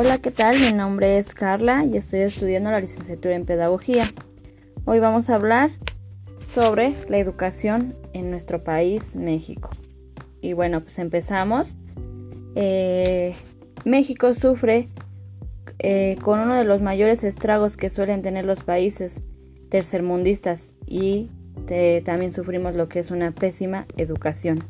Hola, ¿qué tal? Mi nombre es Carla y estoy estudiando la licenciatura en Pedagogía. Hoy vamos a hablar sobre la educación en nuestro país, México. Y bueno, pues empezamos. Eh, México sufre eh, con uno de los mayores estragos que suelen tener los países tercermundistas y eh, también sufrimos lo que es una pésima educación.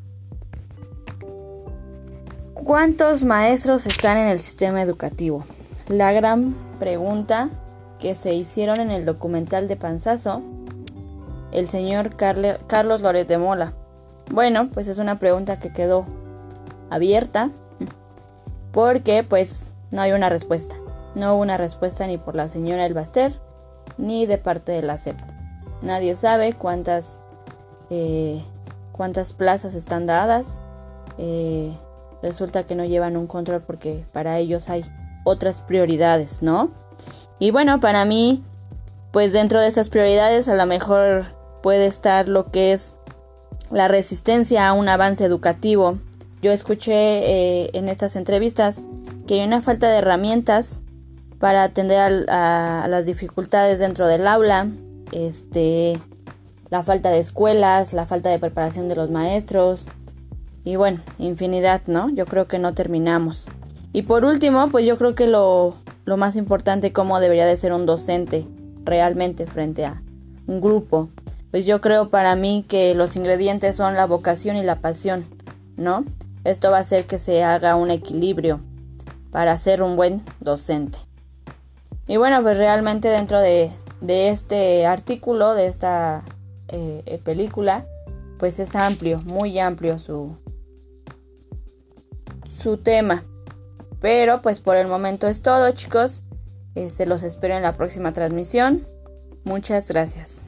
¿Cuántos maestros están en el sistema educativo? La gran pregunta que se hicieron en el documental de Panzazo, el señor Carlos Loret de Mola. Bueno, pues es una pregunta que quedó abierta porque pues no hay una respuesta. No hubo una respuesta ni por la señora Elbaster ni de parte de la SEP. Nadie sabe cuántas, eh, cuántas plazas están dadas. Eh, resulta que no llevan un control porque para ellos hay otras prioridades, ¿no? Y bueno, para mí, pues dentro de esas prioridades a lo mejor puede estar lo que es la resistencia a un avance educativo. Yo escuché eh, en estas entrevistas que hay una falta de herramientas para atender a, a, las dificultades dentro del aula, este, la falta de escuelas, la falta de preparación de los maestros, y bueno, infinidad, ¿no? Yo creo que no terminamos. Y por último, pues yo creo que lo, lo más importante, cómo debería de ser un docente realmente frente a un grupo. Pues yo creo para mí que los ingredientes son la vocación y la pasión, ¿no? Esto va a hacer que se haga un equilibrio para ser un buen docente. Y bueno, pues realmente dentro de, de este artículo, de esta eh, película, pues es amplio, muy amplio su, su tema. Pero pues por el momento es todo chicos. se los espero en la próxima transmisión. Muchas gracias.